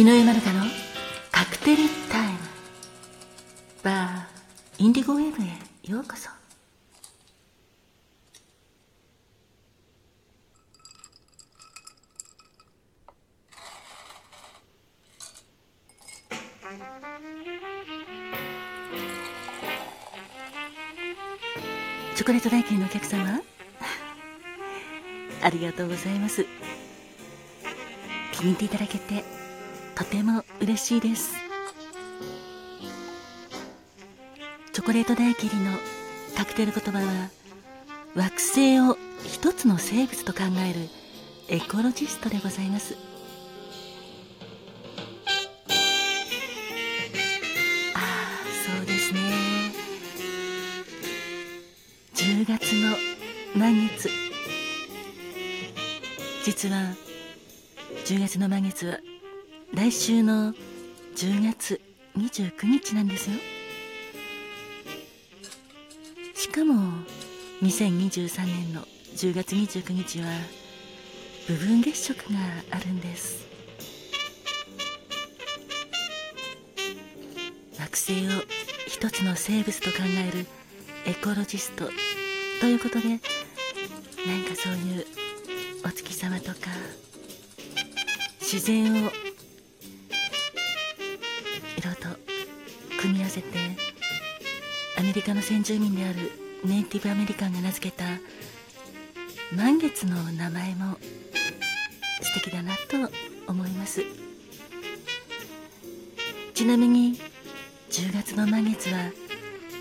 井上まるかのカクテルタイム。バーインディゴウェーブへようこそ。チョコレート代金のお客様。ありがとうございます。気に入っていただけてとても嬉しいです。チョコレート大切りのカクテル言葉は惑星を一つの生物と考えるエコロジストでございます。ああそうですね。10月の満月。実は10月の満月は来週の10月29日なんですよ。しかも2023年の10月29日は部分月食があるんです。惑星を一つの生物と考えるエコロジストということで何かそういうお月様とか自然をメリカの先住民であるネイティブアメリカンが名付けた満月の名前も素敵だなと思います。ちなみに10月の満月は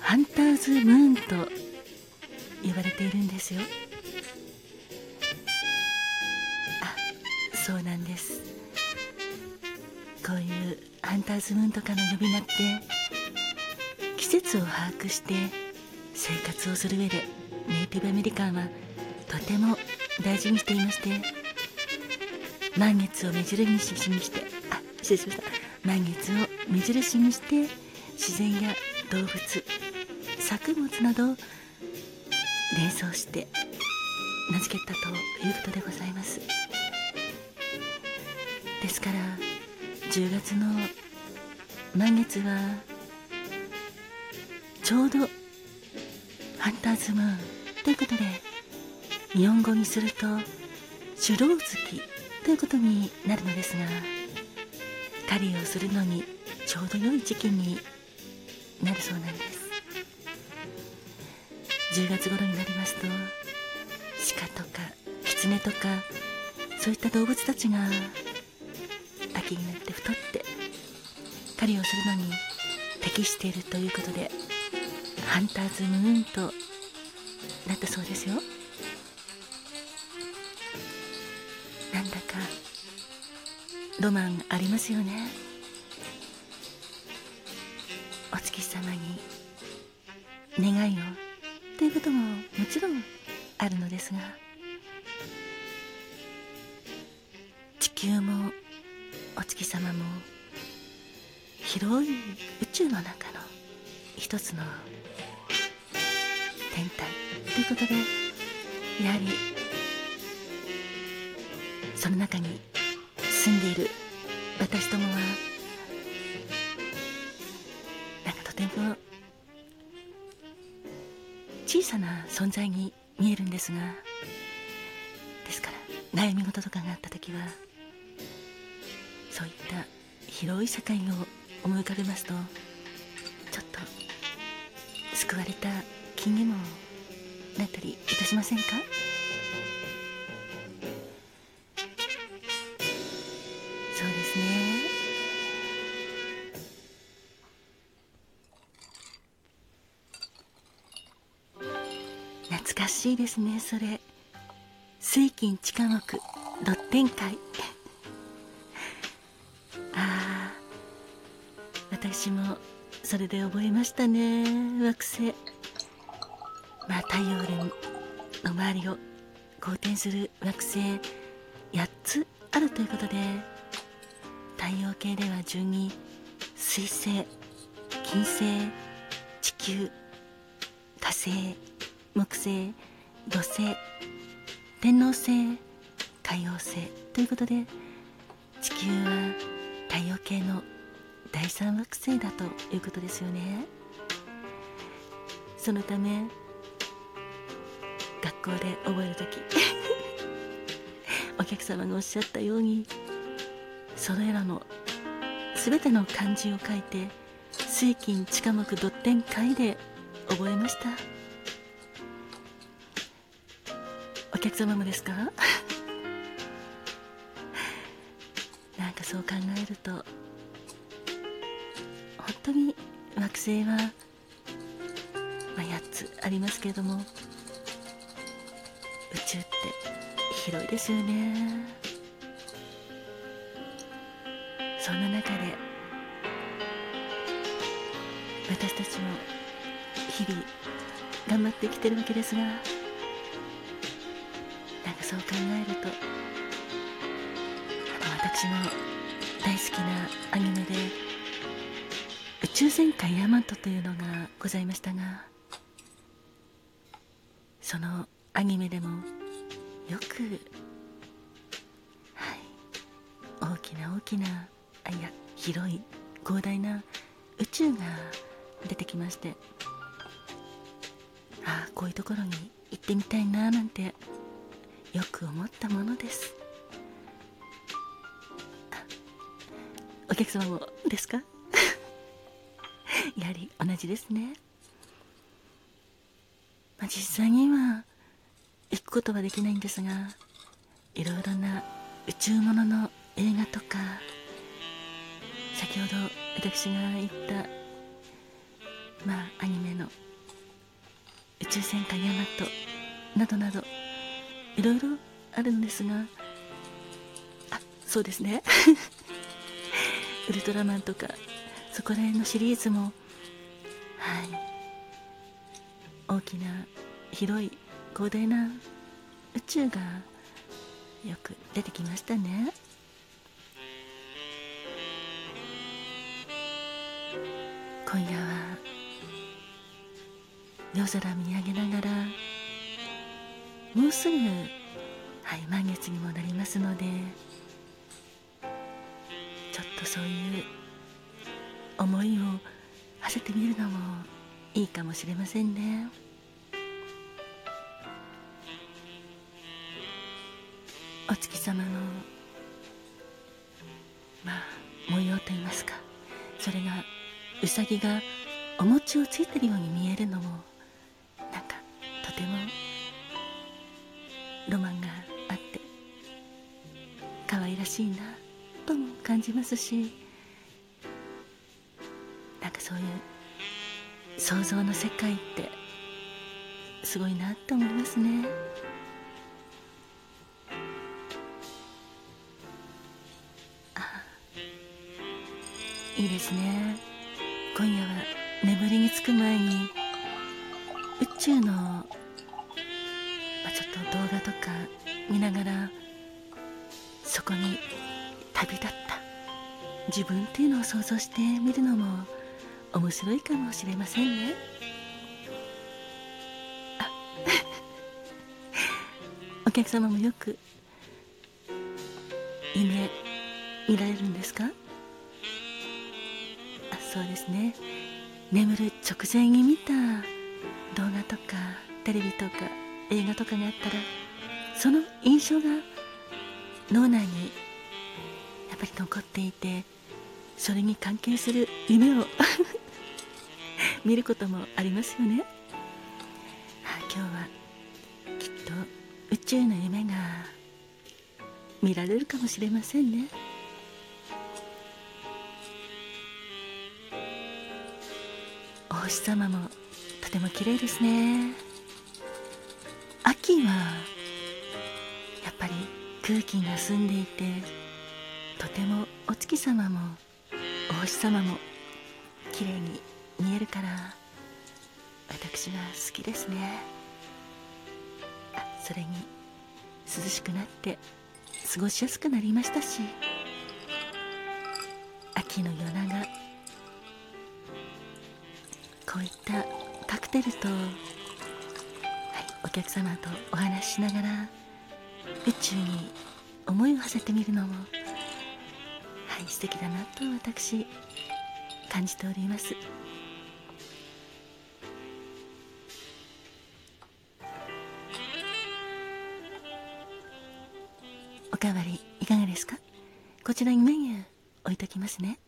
ハンターズムーンと言われているんですよ。あそうなんです。こういうハンターズムーンとかの呼び名って節を把握して生活をする上でネイティブアメリカンはとても大事にしていまして満月を目印にしてあ失礼しました。満月を目印にして自然や動物作物などを連想して名付けたということでございます。ですから10月の満月はちょうどハンターズムーンということで日本語にすると手動月ということになるのですが狩りをするのにちょうど良い時期になるそうなんです。10月頃になりますと鹿とか狐とかそういった動物たちが秋になって太って狩りをするのに適しているということでハンターズムーンと。なったそうですよ。なんだかロマンありますよね。お月様に願いをということももちろんあるのですが。地球もお月様も広い宇宙の中の一つの天体ということでやはりその中に住んでいる私どもはなんかとても小さな存在に見えるんですがですから悩み事とかがあった時はそういった広い世界を思い浮かべますとちょっと救われた気にもなったりいたしませんかそうですね懐かしいですねそれ水金地下木ドッテン会ああ私もそれで覚えましたね惑星まあ太陽の周りを公転する惑星8つあるということで太陽系では順に水星金星地球火星木星土星天王星海王星ということで地球は太陽系の第三惑星だということですよね。そのため学校で覚える時。お客様がおっしゃったようにそれらの全ての漢字を書いて水金地下木ドッテン会で覚えました。お客様もですか？なんかそう考えると本当に惑星は、まあ、8つありますけれども宇宙って広いですよね。そんな中で私たちも日々頑張ってきてるわけですがなんかそう考えるとあの私も大好きなアニメで「宇宙戦艦ヤマト」というのがございましたがそのアニメでもよくはい大きな大きなあいや広い広大な宇宙が出てきましてああこういうところに行ってみたいななんてよく思ったものです。お客様もですか？やはり同じですね、まあ、実際には行くことはできないんですがいろいろな宇宙ものの映画とか先ほど私が言ったまあアニメの「宇宙戦艦ヤマト」などなどいろいろあるんですがあそうですね。ウルトラマンとかそこら辺のシリーズもはい。大きな広い広大な宇宙がよく出てきましたね今夜は夜空見上げながらもうすぐはい満月にもなりますのでちょっとそういう思いを馳せてみるのもいいかもしれませんね。お月様のまあ模様といいますかそれがうさぎがお餅をついてるように見えるのもなんかとてもロマンがあって可愛らしいなとも感じますしなんかそういう想像の世界ってすごいなと思いますね。いいですね。今夜は眠りにつく前に宇宙の、まあ、ちょっと動画とか見ながらそこに旅立った自分っていうのを想像してみるのも面白いかもしれませんね。あ お客様もよく夢見られるんですか？そうですね。眠る直前に見た動画とかテレビとか映画とかがあったらその印象が脳内にやっぱり残っていてそれに関係する夢を 見ることもありますよね、はあ、今日はきっと宇宙の夢が見られるかもしれませんね。星様もとても綺麗ですね。秋はやっぱり空気が澄んでいてとてもお月様もお星様も綺麗に見えるから私は好きですね。それに涼しくなって過ごしやすくなりましたし秋の夜長こういったカクテルと、はい、お客様とお話ししながら宇宙に思いを馳せてみるのも、ははい素敵だなと私感じております。おかわりいかがですか？こちらにメニュー置いときますね。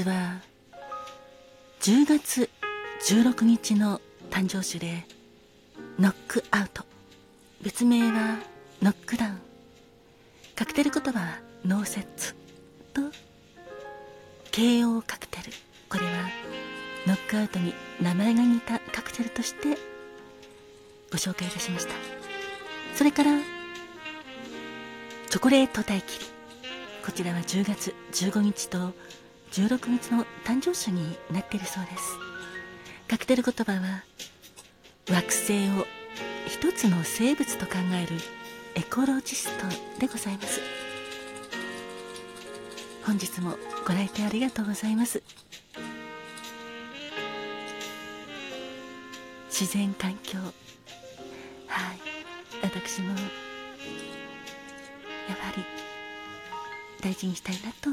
本日は10月16日の誕生日でノックアウト。別名はノックダウン。カクテル言葉はノーセッツと KO カクテル。これはノックアウトに名前が似たカクテルとしてご紹介いたしました。それからチョコレート大切りこちらは10月15日と16日の誕生日になっているそうです。カクテル言葉は惑星を一つの生物と考えるエコロジストでございます。本日もご来店ありがとうございます。自然環境。はい。私もやはり大事にしたいなと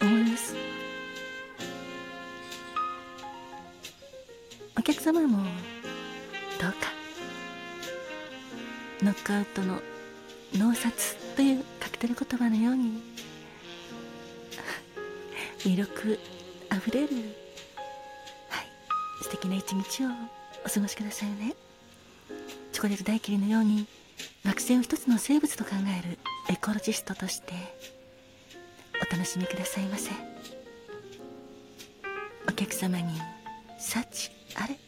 思います。客様もどうかノックアウトの脳殺というカクテル言葉のように 魅力あふれるはい素敵な一日をお過ごしくださいね。チョコレート大切りのように惑星を一つの生物と考えるエコロジストとしてお楽しみくださいませ。お客様に幸あれ？